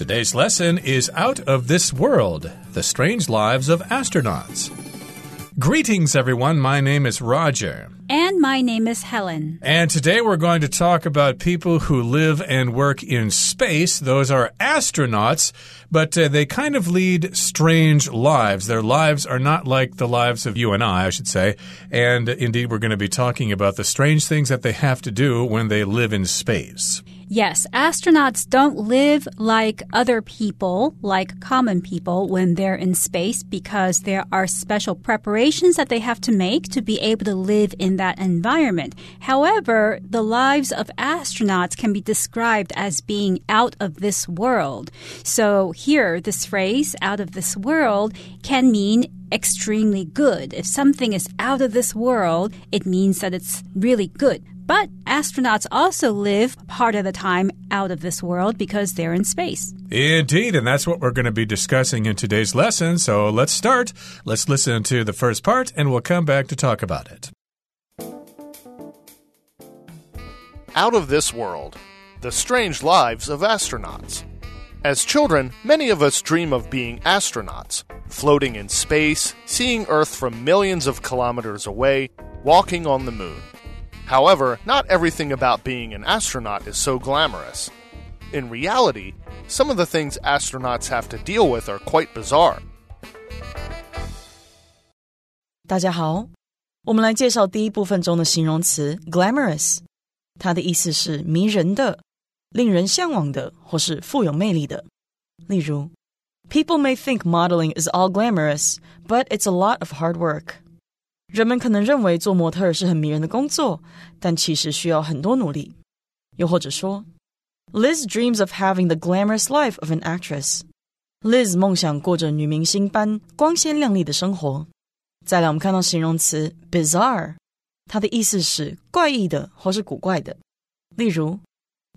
Today's lesson is Out of This World The Strange Lives of Astronauts. Greetings, everyone. My name is Roger. And my name is Helen. And today we're going to talk about people who live and work in space. Those are astronauts, but uh, they kind of lead strange lives. Their lives are not like the lives of you and I, I should say. And uh, indeed, we're going to be talking about the strange things that they have to do when they live in space. Yes, astronauts don't live like other people, like common people, when they're in space because there are special preparations that they have to make to be able to live in that environment. However, the lives of astronauts can be described as being out of this world. So here, this phrase, out of this world, can mean extremely good. If something is out of this world, it means that it's really good. But astronauts also live part of the time out of this world because they're in space. Indeed, and that's what we're going to be discussing in today's lesson. So let's start. Let's listen to the first part and we'll come back to talk about it. Out of This World The Strange Lives of Astronauts. As children, many of us dream of being astronauts, floating in space, seeing Earth from millions of kilometers away, walking on the moon. However, not everything about being an astronaut is so glamorous. In reality, some of the things astronauts have to deal with are quite bizarre. 大家好，我们来介绍第一部分中的形容词 glamorous，它的意思是迷人的、 令人向往的或是富有魅力的。例如，People may think modeling is all glamorous, but it's a lot of hard work. 人们可能认为做模特是很迷人的工作，但其实需要很多努力。又或者说，Liz dreams of having the glamorous life of an actress。Liz 梦想过着女明星般光鲜亮丽的生活。再来，我们看到形容词 bizarre，它的意思是怪异的或是古怪的。例如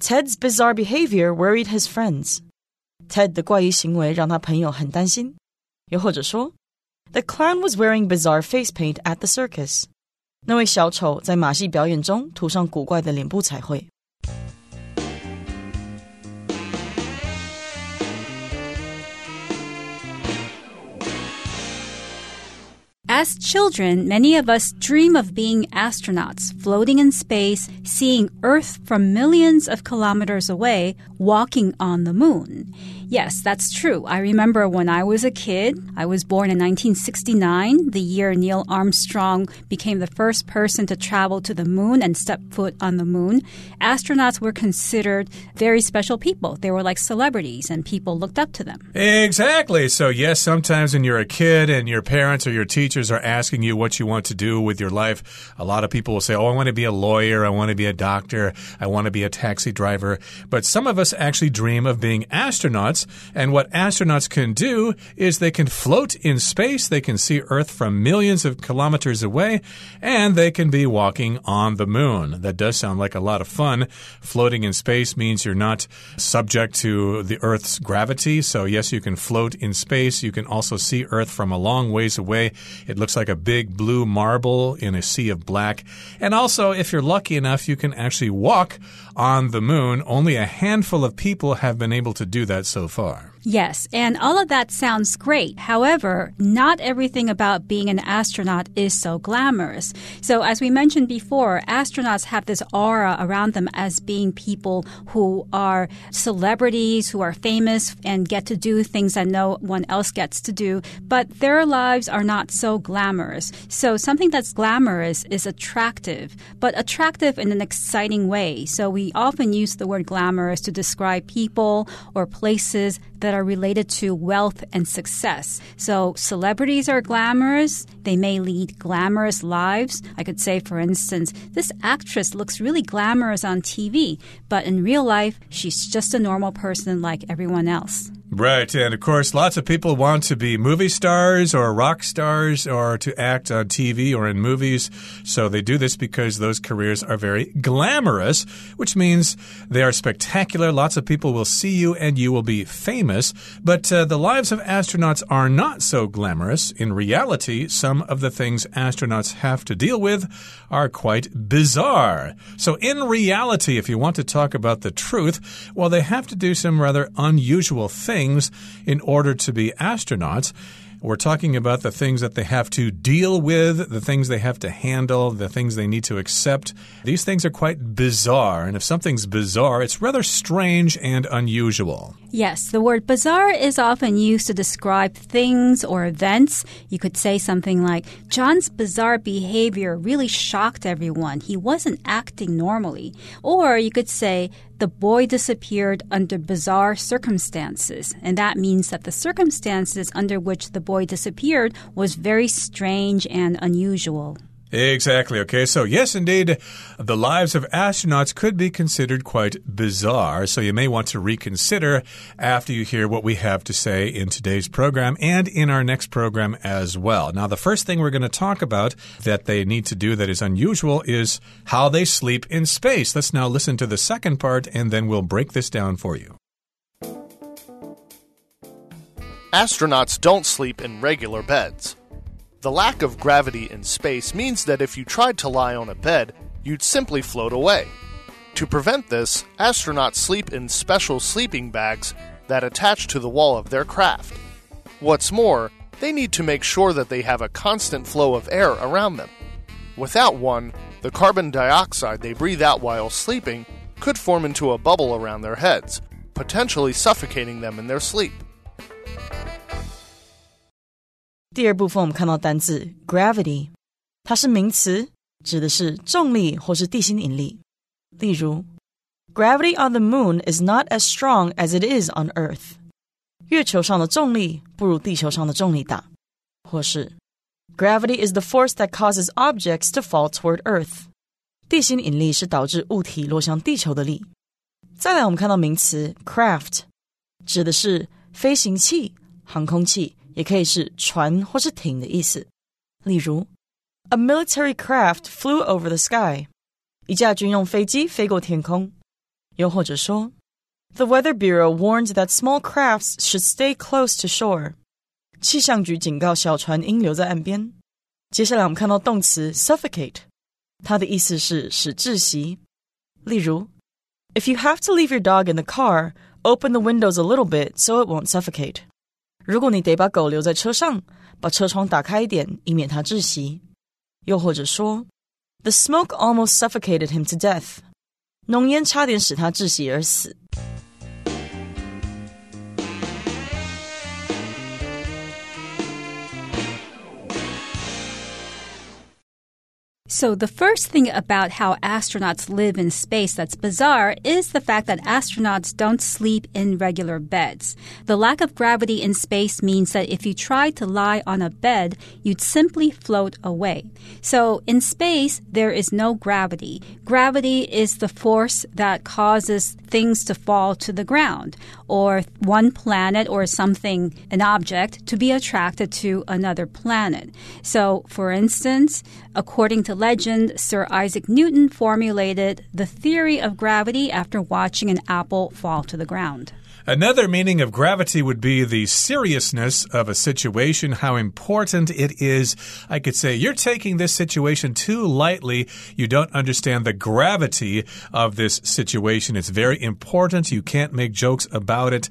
，Ted's bizarre behavior worried his friends。Ted 的怪异行为让他朋友很担心。又或者说。The clown was wearing bizarre face paint at the circus. 那位小丑在马戏表演中涂上古怪的脸部彩绘。 As children, many of us dream of being astronauts, floating in space, seeing Earth from millions of kilometers away, walking on the moon. Yes, that's true. I remember when I was a kid, I was born in 1969, the year Neil Armstrong became the first person to travel to the moon and step foot on the moon. Astronauts were considered very special people. They were like celebrities and people looked up to them. Exactly. So, yes, sometimes when you're a kid and your parents or your teachers are asking you what you want to do with your life, a lot of people will say, Oh, I want to be a lawyer. I want to be a doctor. I want to be a taxi driver. But some of us actually dream of being astronauts. And what astronauts can do is they can float in space, they can see Earth from millions of kilometers away, and they can be walking on the moon. That does sound like a lot of fun. Floating in space means you're not subject to the Earth's gravity. So, yes, you can float in space. You can also see Earth from a long ways away. It looks like a big blue marble in a sea of black. And also, if you're lucky enough, you can actually walk on the moon. Only a handful of people have been able to do that so far. Yes, and all of that sounds great. However, not everything about being an astronaut is so glamorous. So, as we mentioned before, astronauts have this aura around them as being people who are celebrities, who are famous, and get to do things that no one else gets to do. But their lives are not so glamorous. So, something that's glamorous is attractive, but attractive in an exciting way. So, we often use the word glamorous to describe people or places that are related to wealth and success. So celebrities are glamorous. They may lead glamorous lives. I could say, for instance, this actress looks really glamorous on TV, but in real life, she's just a normal person like everyone else. Right. And of course, lots of people want to be movie stars or rock stars or to act on TV or in movies. So they do this because those careers are very glamorous, which means they are spectacular. Lots of people will see you and you will be famous. But uh, the lives of astronauts are not so glamorous. In reality, some of the things astronauts have to deal with are quite bizarre. So in reality, if you want to talk about the truth, well, they have to do some rather unusual things things in order to be astronauts. We're talking about the things that they have to deal with, the things they have to handle, the things they need to accept. These things are quite bizarre. And if something's bizarre, it's rather strange and unusual. Yes, the word bizarre is often used to describe things or events. You could say something like, John's bizarre behavior really shocked everyone. He wasn't acting normally. Or you could say, the boy disappeared under bizarre circumstances. And that means that the circumstances under which the boy disappeared was very strange and unusual. Exactly. Okay. So, yes, indeed, the lives of astronauts could be considered quite bizarre. So, you may want to reconsider after you hear what we have to say in today's program and in our next program as well. Now, the first thing we're going to talk about that they need to do that is unusual is how they sleep in space. Let's now listen to the second part and then we'll break this down for you. Astronauts don't sleep in regular beds. The lack of gravity in space means that if you tried to lie on a bed, you'd simply float away. To prevent this, astronauts sleep in special sleeping bags that attach to the wall of their craft. What's more, they need to make sure that they have a constant flow of air around them. Without one, the carbon dioxide they breathe out while sleeping could form into a bubble around their heads, potentially suffocating them in their sleep. 第二部分我们看到单字 gravity，它是名词，指的是重力或是地心引力。例如，Gravity on the moon is not as strong as it is on Earth。月球上的重力不如地球上的重力大。或是，Gravity is the force that causes objects to fall toward Earth。地心引力是导致物体落向地球的力。再来，我们看到名词 craft，指的是飞行器、航空器。 也可以是船或是艇的意思。例如，A military craft flew over the sky，一架军用飞机飞过天空。又或者说，The Weather Bureau warned that small crafts should stay close to shore。气象局警告小船应留在岸边。接下来我们看到动词 suffocate，它的意思是使窒息。例如，If you have to leave your dog in the car, open the windows a little bit so it won't suffocate。 如果你得把狗留在车上，把车窗打开一点，以免它窒息。又或者说，The smoke almost suffocated him to death，浓烟差点使他窒息而死。So, the first thing about how astronauts live in space that's bizarre is the fact that astronauts don't sleep in regular beds. The lack of gravity in space means that if you tried to lie on a bed, you'd simply float away. So, in space, there is no gravity. Gravity is the force that causes things to fall to the ground, or one planet or something, an object, to be attracted to another planet. So, for instance, according to legend, Sir Isaac Newton formulated the theory of gravity after watching an apple fall to the ground. Another meaning of gravity would be the seriousness of a situation, how important it is. I could say, you're taking this situation too lightly. You don't understand the gravity of this situation. It's very important. You can't make jokes about it.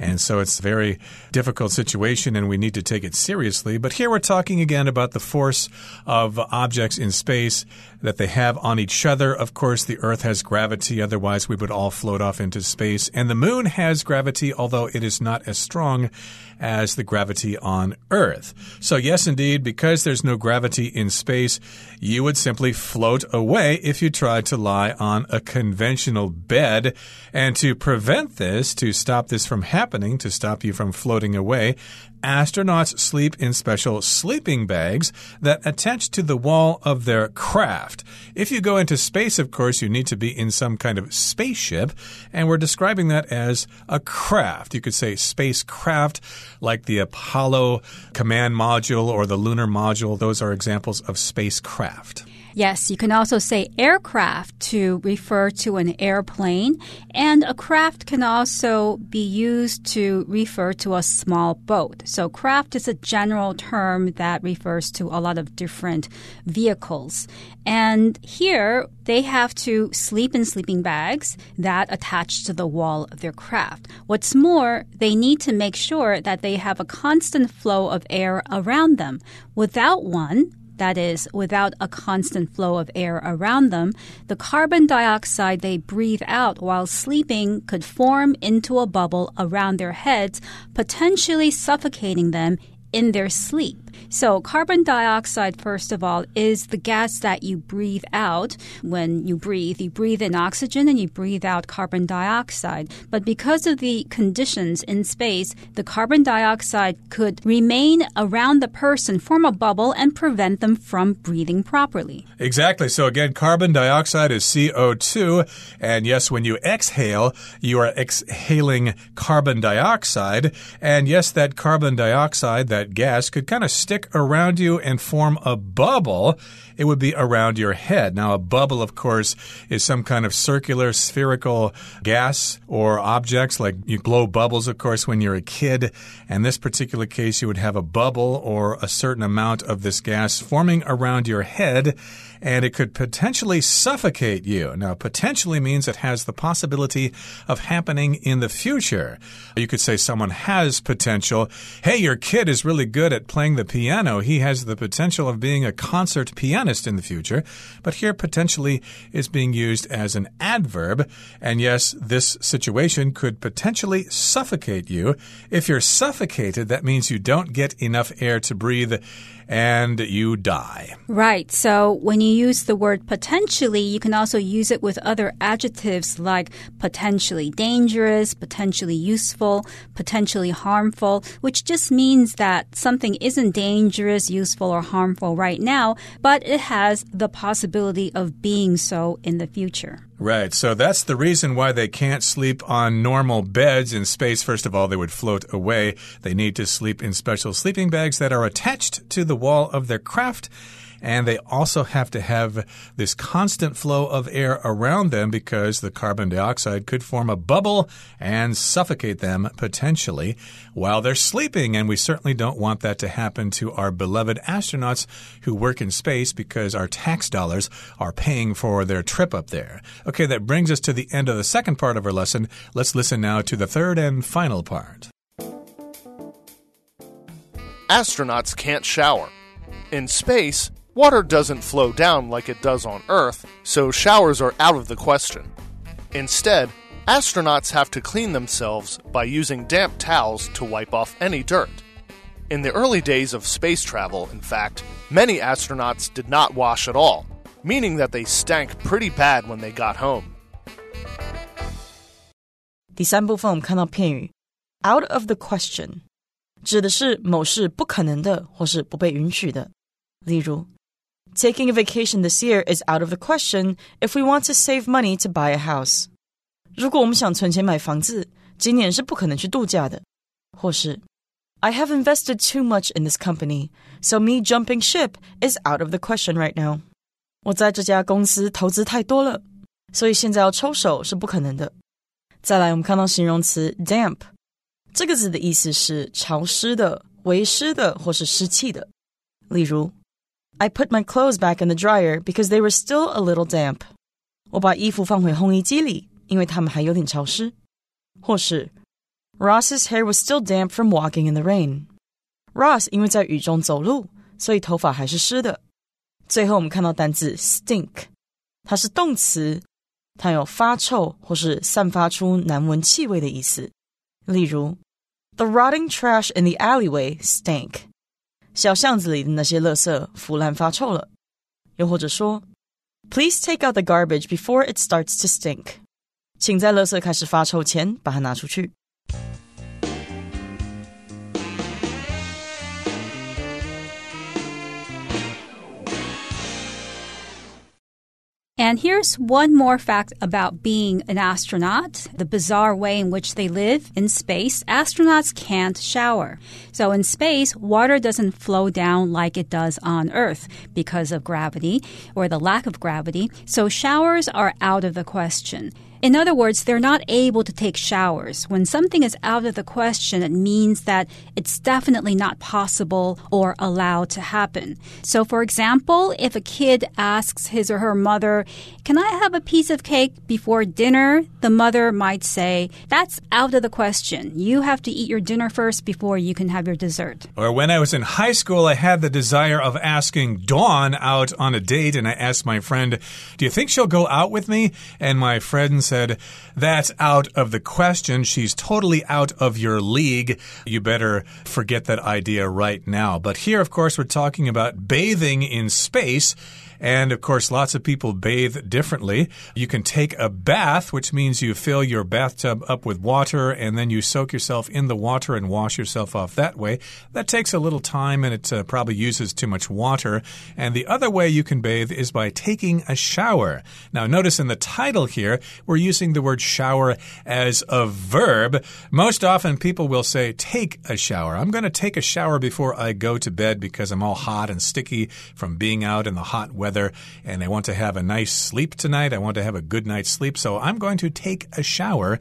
And so it's a very difficult situation and we need to take it seriously. But here we're talking again about the force of objects in space that they have on each other. Of course, the Earth has gravity, otherwise, we would all float off into space. And the moon has gravity, although it is not as strong as the gravity on Earth. So, yes, indeed, because there's no gravity in space, you would simply float away if you tried to lie on a conventional bed. And to prevent this, to stop this from happening, to stop you from floating away, astronauts sleep in special sleeping bags that attach to the wall of their craft. If you go into space, of course, you need to be in some kind of spaceship, and we're describing that as a craft. You could say spacecraft, like the Apollo command module or the lunar module. Those are examples of spacecraft. Yes, you can also say aircraft to refer to an airplane, and a craft can also be used to refer to a small boat. So, craft is a general term that refers to a lot of different vehicles. And here, they have to sleep in sleeping bags that attach to the wall of their craft. What's more, they need to make sure that they have a constant flow of air around them. Without one, that is, without a constant flow of air around them, the carbon dioxide they breathe out while sleeping could form into a bubble around their heads, potentially suffocating them in their sleep. So, carbon dioxide, first of all, is the gas that you breathe out when you breathe. You breathe in oxygen and you breathe out carbon dioxide. But because of the conditions in space, the carbon dioxide could remain around the person, form a bubble, and prevent them from breathing properly. Exactly. So, again, carbon dioxide is CO2. And yes, when you exhale, you are exhaling carbon dioxide. And yes, that carbon dioxide, that gas, could kind of stick around you and form a bubble, it would be around your head. Now, a bubble, of course, is some kind of circular, spherical gas or objects. Like you blow bubbles, of course, when you're a kid. In this particular case, you would have a bubble or a certain amount of this gas forming around your head and it could potentially suffocate you. Now, potentially means it has the possibility of happening in the future. You could say someone has potential. Hey, your kid is really good at playing the piano. He has the potential of being a concert pianist in the future. But here, potentially is being used as an adverb. And yes, this situation could potentially suffocate you. If you're suffocated, that means you don't get enough air to breathe and you die. Right. So when you use the word potentially, you can also use it with other adjectives like potentially dangerous, potentially useful, potentially harmful, which just means that something isn't dangerous, useful, or harmful right now, but it has the possibility of being so in the future. Right. So that's the reason why they can't sleep on normal beds in space. First of all, they would float away. They need to sleep in special sleeping bags that are attached to the wall of their craft and they also have to have this constant flow of air around them because the carbon dioxide could form a bubble and suffocate them potentially while they're sleeping. And we certainly don't want that to happen to our beloved astronauts who work in space because our tax dollars are paying for their trip up there. Okay, that brings us to the end of the second part of our lesson. Let's listen now to the third and final part. Astronauts can't shower. In space, Water doesn't flow down like it does on Earth, so showers are out of the question. Instead, astronauts have to clean themselves by using damp towels to wipe off any dirt. In the early days of space travel, in fact, many astronauts did not wash at all, meaning that they stank pretty bad when they got home. 第三部分我们看到片语 “out of the question”，指的是某事不可能的或是不被允许的。例如 Taking a vacation this year is out of the question if we want to save money to buy a house. 如果我们想存钱买房子，今年是不可能去度假的。或是 I have invested too much in this company, so me jumping ship is out of the question right now. 我在这家公司投资太多了，所以现在要抽手是不可能的。再来，我们看到形容词 damp，这个字的意思是潮湿的、为湿的或是湿气的。例如 I put my clothes back in the dryer because they were still a little damp. 我把衣服放回烘衣机里，因为它们还有点潮湿。或是 Ross's hair was still damp from walking in the rain. Ross 因为在雨中走路，所以头发还是湿的。最后我们看到单字 stink，它是动词，它有发臭或是散发出难闻气味的意思。例如，The rotting trash in the alleyway stank. 小巷子里的那些垃圾腐烂发臭了。又或者说，Please take out the garbage before it starts to stink。请在垃圾开始发臭前把它拿出去。And here's one more fact about being an astronaut the bizarre way in which they live in space. Astronauts can't shower. So in space, water doesn't flow down like it does on Earth because of gravity or the lack of gravity. So showers are out of the question. In other words, they're not able to take showers. When something is out of the question, it means that it's definitely not possible or allowed to happen. So, for example, if a kid asks his or her mother, Can I have a piece of cake before dinner? the mother might say, That's out of the question. You have to eat your dinner first before you can have your dessert. Or when I was in high school, I had the desire of asking Dawn out on a date, and I asked my friend, Do you think she'll go out with me? And my friend said, That's out of the question. She's totally out of your league. You better forget that idea right now. But here, of course, we're talking about bathing in space. And of course, lots of people bathe differently. You can take a bath, which means you fill your bathtub up with water and then you soak yourself in the water and wash yourself off that way. That takes a little time and it uh, probably uses too much water. And the other way you can bathe is by taking a shower. Now, notice in the title here, we're using the word shower as a verb. Most often, people will say, take a shower. I'm going to take a shower before I go to bed because I'm all hot and sticky from being out in the hot weather weather and I want to have a nice sleep tonight. I want to have a good night's sleep. So I'm going to take a shower.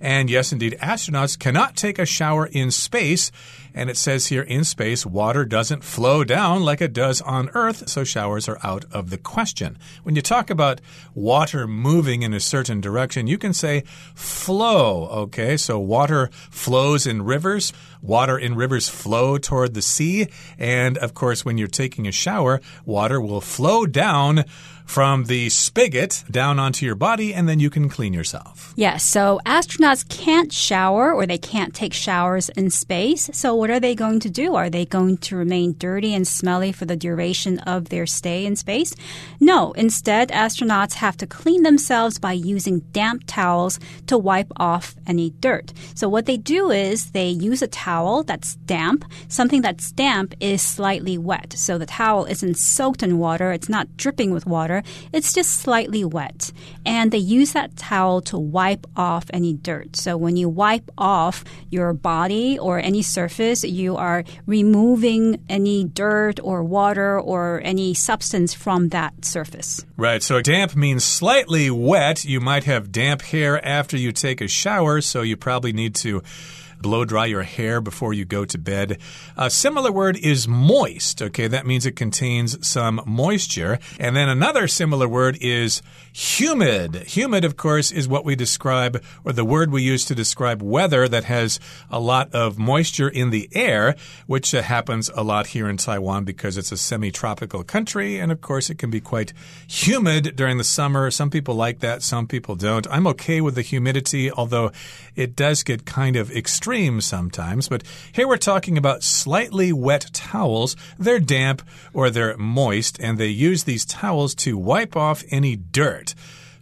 And yes, indeed, astronauts cannot take a shower in space. And it says here in space, water doesn't flow down like it does on Earth, so showers are out of the question. When you talk about water moving in a certain direction, you can say flow, okay? So water flows in rivers. Water in rivers flow toward the sea. And of course, when you're taking a shower, water will flow down from the spigot down onto your body, and then you can clean yourself. Yes, so astronauts can't shower or they can't take showers in space. So, what are they going to do? Are they going to remain dirty and smelly for the duration of their stay in space? No, instead, astronauts have to clean themselves by using damp towels to wipe off any dirt. So, what they do is they use a towel that's damp. Something that's damp is slightly wet. So, the towel isn't soaked in water, it's not dripping with water, it's just slightly wet. And they use that towel to wipe off any dirt. So, when you wipe off your body or any surface, you are removing any dirt or water or any substance from that surface. Right. So damp means slightly wet. You might have damp hair after you take a shower, so you probably need to blow dry your hair before you go to bed. A similar word is moist. Okay, that means it contains some moisture. And then another similar word is humid. Humid, of course, is what we describe, or the word we use to describe weather that has a lot of moisture in the air, which uh, happens a lot here in Taiwan because it's a semi tropical country. And of course, it can be quite humid during the summer. Some people like that, some people don't. I'm okay with the humidity, although it does get kind of extreme sometimes. But here we're talking about slightly wet towels. They're damp or they're moist, and they use these towels to wipe off any dirt.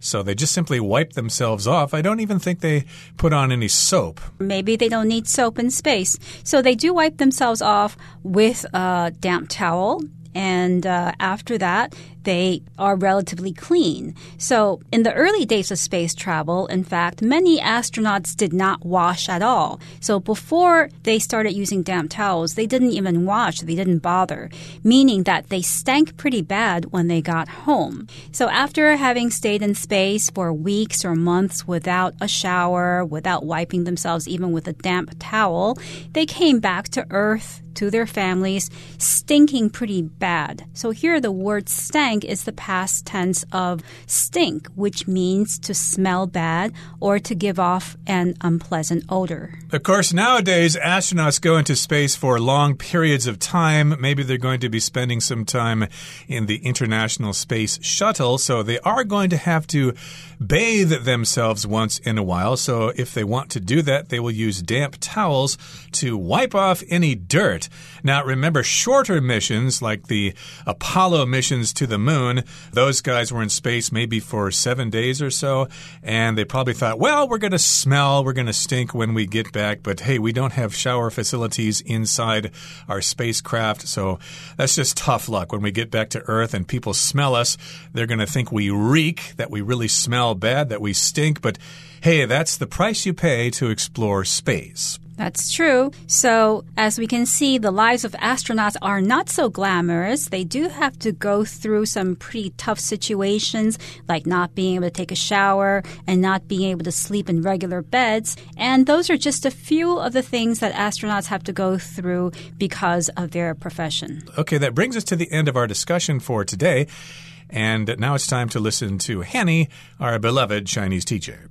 So they just simply wipe themselves off. I don't even think they put on any soap. Maybe they don't need soap in space. So they do wipe themselves off with a damp towel. And uh, after that, they are relatively clean. So, in the early days of space travel, in fact, many astronauts did not wash at all. So, before they started using damp towels, they didn't even wash, they didn't bother, meaning that they stank pretty bad when they got home. So, after having stayed in space for weeks or months without a shower, without wiping themselves even with a damp towel, they came back to Earth to their families stinking pretty bad. So here the word stank stank is the past tense of stink, which means to smell bad or to give off an unpleasant odor. Of course, nowadays, astronauts go into space for long periods of time. Maybe they're going to be spending some time in the International Space Shuttle, so they are going to have to bathe themselves once in a while. So if they want to do that, they will use damp towels to wipe off any dirt. Now, remember, shorter missions like the Apollo missions to the moon. Those guys were in space maybe for seven days or so, and they probably thought, well, we're going to smell, we're going to stink when we get back, but hey, we don't have shower facilities inside our spacecraft, so that's just tough luck. When we get back to Earth and people smell us, they're going to think we reek, that we really smell bad, that we stink, but hey, that's the price you pay to explore space. That's true. So, as we can see, the lives of astronauts are not so glamorous. They do have to go through some pretty tough situations, like not being able to take a shower and not being able to sleep in regular beds. And those are just a few of the things that astronauts have to go through because of their profession. Okay, that brings us to the end of our discussion for today. And now it's time to listen to Hanny, our beloved Chinese teacher.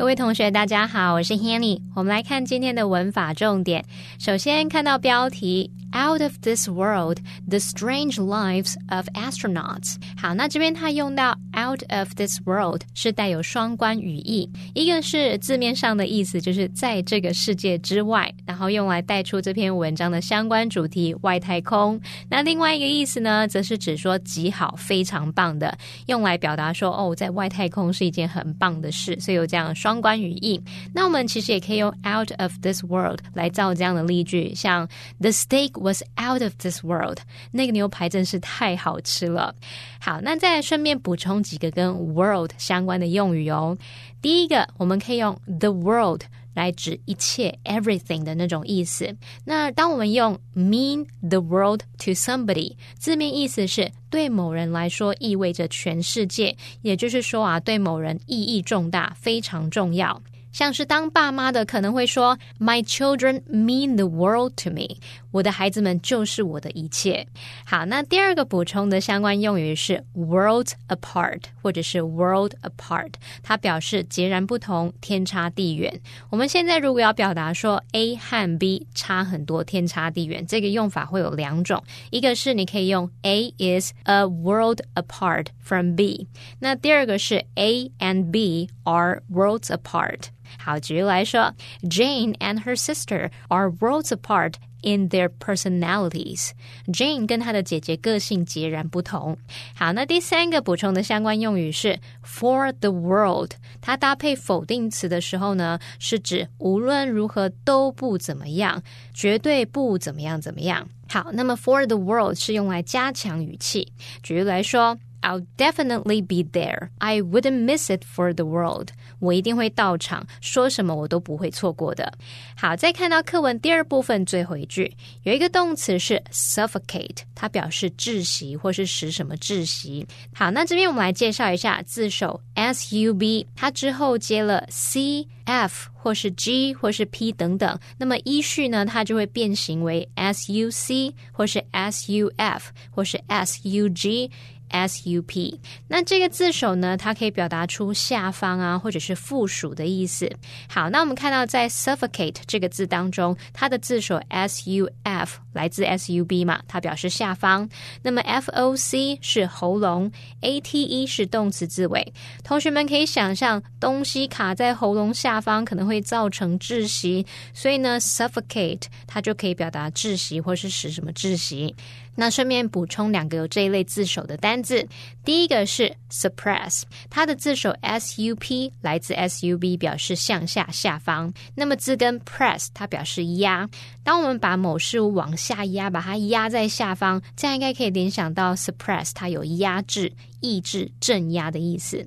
各位同学，大家好，我是 Hanny。我们来看今天的文法重点。首先看到标题。Out of this world, the strange lives of astronauts。好，那这边它用到 out of this world 是带有双关语义，一个是字面上的意思，就是在这个世界之外，然后用来带出这篇文章的相关主题外太空。那另外一个意思呢，则是指说极好、非常棒的，用来表达说哦，在外太空是一件很棒的事，所以有这样双关语义。那我们其实也可以用 out of this world 来造这样的例句，像 the steak。was out of this world，那个牛排真是太好吃了。好，那再顺便补充几个跟 world 相关的用语哦。第一个，我们可以用 the world 来指一切 everything 的那种意思。那当我们用 mean the world to somebody，字面意思是对某人来说意味着全世界，也就是说啊，对某人意义重大，非常重要。像是当爸妈的可能会说，My children mean the world to me。我的孩子们就是我的一切。好，那第二个补充的相关用语是 world apart，或者是 world apart，它表示截然不同、天差地远。我们现在如果要表达说 A 和 B 差很多、天差地远，这个用法会有两种，一个是你可以用 A is a world apart from B，那第二个是 A and B are worlds apart。好，举例来说，Jane and her sister are worlds apart in their personalities. Jane 跟她的姐姐个性截然不同。好，那第三个补充的相关用语是 for the world。它搭配否定词的时候呢，是指无论如何都不怎么样，绝对不怎么样怎么样。好，那么 for the world 是用来加强语气。举例来说。 I'll definitely be there. I wouldn't miss it for the world. 我一定会到场，说什么我都不会错过的。好，再看到课文第二部分最后一句，有一个动词是 suffocate，它表示窒息或是使什么窒息。好，那这边我们来介绍一下字首 s u b，它之后接了 c f 或是 g 或是 p 等等，那么依序呢，它就会变形为 s u c 或是 s u f 或是 s u g。sup，那这个字首呢，它可以表达出下方啊，或者是附属的意思。好，那我们看到在 suffocate 这个字当中，它的字首 suf 来自 sub 嘛，它表示下方。那么 foc 是喉咙，ate 是动词字尾。同学们可以想象，东西卡在喉咙下方可能会造成窒息，所以呢，suffocate 它就可以表达窒息或是使什么窒息。那顺便补充两个有这一类字首的单字，第一个是 suppress，它的字首 s u p 来自 s u b，表示向下下方。那么字根 press，它表示压。当我们把某事物往下压，把它压在下方，这样应该可以联想到 suppress，它有压制、抑制、镇压的意思。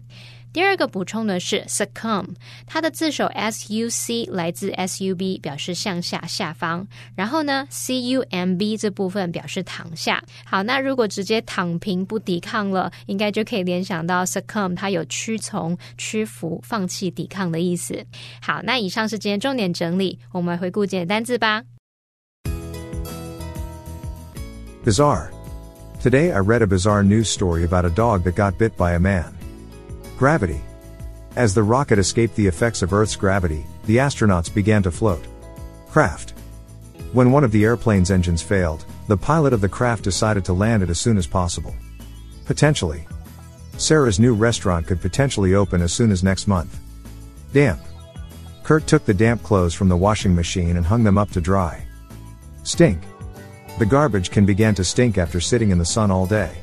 第二个补充的是 succumb，它的字首 s u c 来自 s u b，表示向下下方。然后呢，c u m b 这部分表示躺下。好，那如果直接躺平不抵抗了，应该就可以联想到 succumb，它有屈从、屈服、放弃抵抗的意思。好，那以上是今天重点整理，我们回顾简单字吧。Bizarre. Today I read a bizarre news story about a dog that got bit by a man. Gravity. As the rocket escaped the effects of Earth's gravity, the astronauts began to float. Craft. When one of the airplane's engines failed, the pilot of the craft decided to land it as soon as possible. Potentially. Sarah's new restaurant could potentially open as soon as next month. Damp. Kurt took the damp clothes from the washing machine and hung them up to dry. Stink. The garbage can began to stink after sitting in the sun all day.